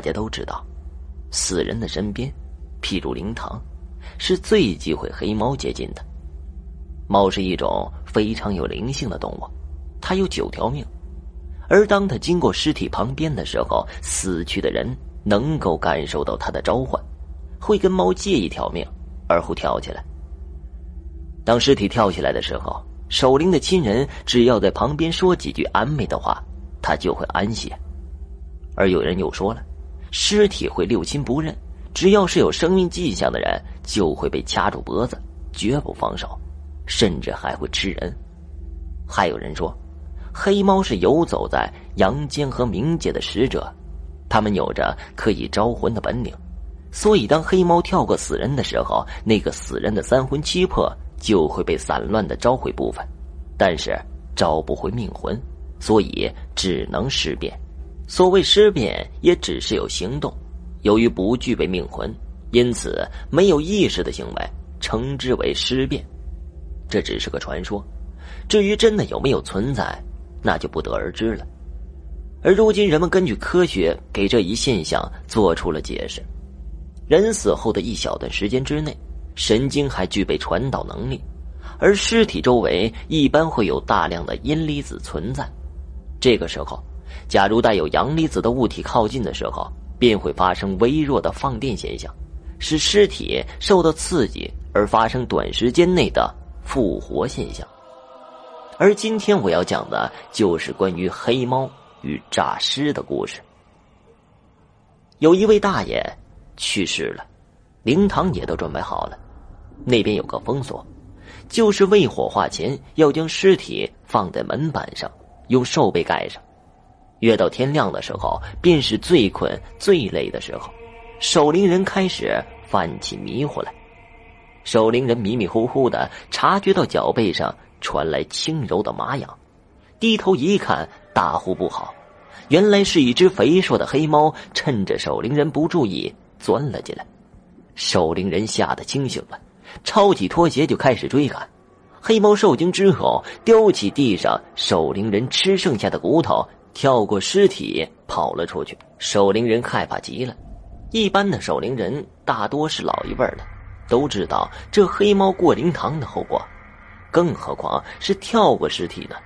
大家都知道，死人的身边，譬如灵堂，是最忌讳黑猫接近的。猫是一种非常有灵性的动物，它有九条命，而当它经过尸体旁边的时候，死去的人能够感受到它的召唤，会跟猫借一条命，而后跳起来。当尸体跳起来的时候，守灵的亲人只要在旁边说几句安慰的话，他就会安歇。而有人又说了，尸体会六亲不认，只要是有生命迹象的人，就会被掐住脖子，绝不放手。甚至还会吃人。还有人说，黑猫是游走在阳间和冥界的使者，他们有着可以招魂的本领。所以，当黑猫跳过死人的时候，那个死人的三魂七魄就会被散乱的召回部分，但是招不回命魂，所以只能尸变。所谓尸变，也只是有行动，由于不具备命魂，因此没有意识的行为，称之为尸变。这只是个传说，至于真的有没有存在，那就不得而知了。而如今，人们根据科学给这一现象做出了解释：人死后的一小段时间之内，神经还具备传导能力，而尸体周围一般会有大量的阴离子存在。这个时候，假如带有阳离子的物体靠近的时候，便会发生微弱的放电现象，使尸体受到刺激而发生短时间内的。复活现象，而今天我要讲的就是关于黑猫与诈尸的故事。有一位大爷去世了，灵堂也都准备好了，那边有个封锁，就是未火化前要将尸体放在门板上，用兽被盖上。越到天亮的时候，便是最困最累的时候，守灵人开始犯起迷糊来。守灵人迷迷糊糊的察觉到脚背上传来轻柔的麻痒，低头一看，大呼不好！原来是一只肥硕的黑猫，趁着守灵人不注意钻了进来。守灵人吓得清醒了，抄起拖鞋就开始追赶。黑猫受惊之后，叼起地上守灵人吃剩下的骨头，跳过尸体跑了出去。守灵人害怕极了。一般的守灵人大多是老一辈的。都知道这黑猫过灵堂的后果，更何况是跳过尸体呢？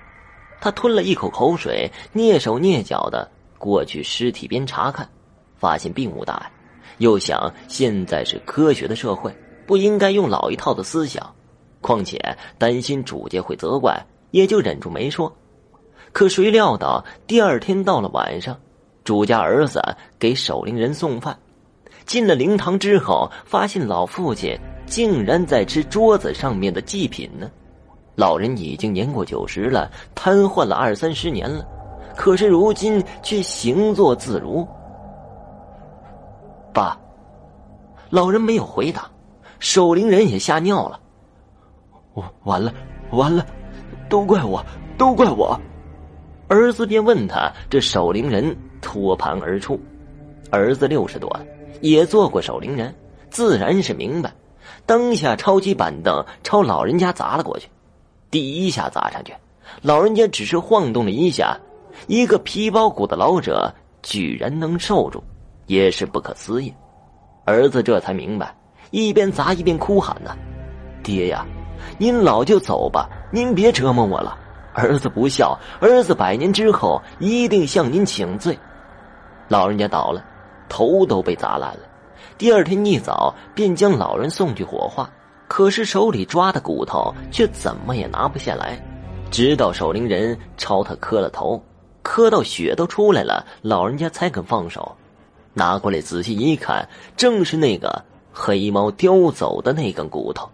他吞了一口口水，蹑手蹑脚的过去尸体边查看，发现并无大碍。又想现在是科学的社会，不应该用老一套的思想，况且担心主家会责怪，也就忍住没说。可谁料到第二天到了晚上，主家儿子给守灵人送饭。进了灵堂之后，发现老父亲竟然在吃桌子上面的祭品呢。老人已经年过九十了，瘫痪了二三十年了，可是如今却行坐自如。爸，老人没有回答，守灵人也吓尿了。我完了，完了，都怪我，都怪我。儿子便问他，这守灵人托盘而出。儿子六十多了。也做过守灵人，自然是明白。当下抄起板凳朝老人家砸了过去。第一下砸上去，老人家只是晃动了一下，一个皮包骨的老者居然能受住，也是不可思议。儿子这才明白，一边砸一边哭喊呐：“爹呀，您老就走吧，您别折磨我了。儿子不孝，儿子百年之后一定向您请罪。”老人家倒了。头都被砸烂了，第二天一早便将老人送去火化，可是手里抓的骨头却怎么也拿不下来，直到守灵人朝他磕了头，磕到血都出来了，老人家才肯放手，拿过来仔细一看，正是那个黑猫叼走的那根骨头。